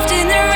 left in the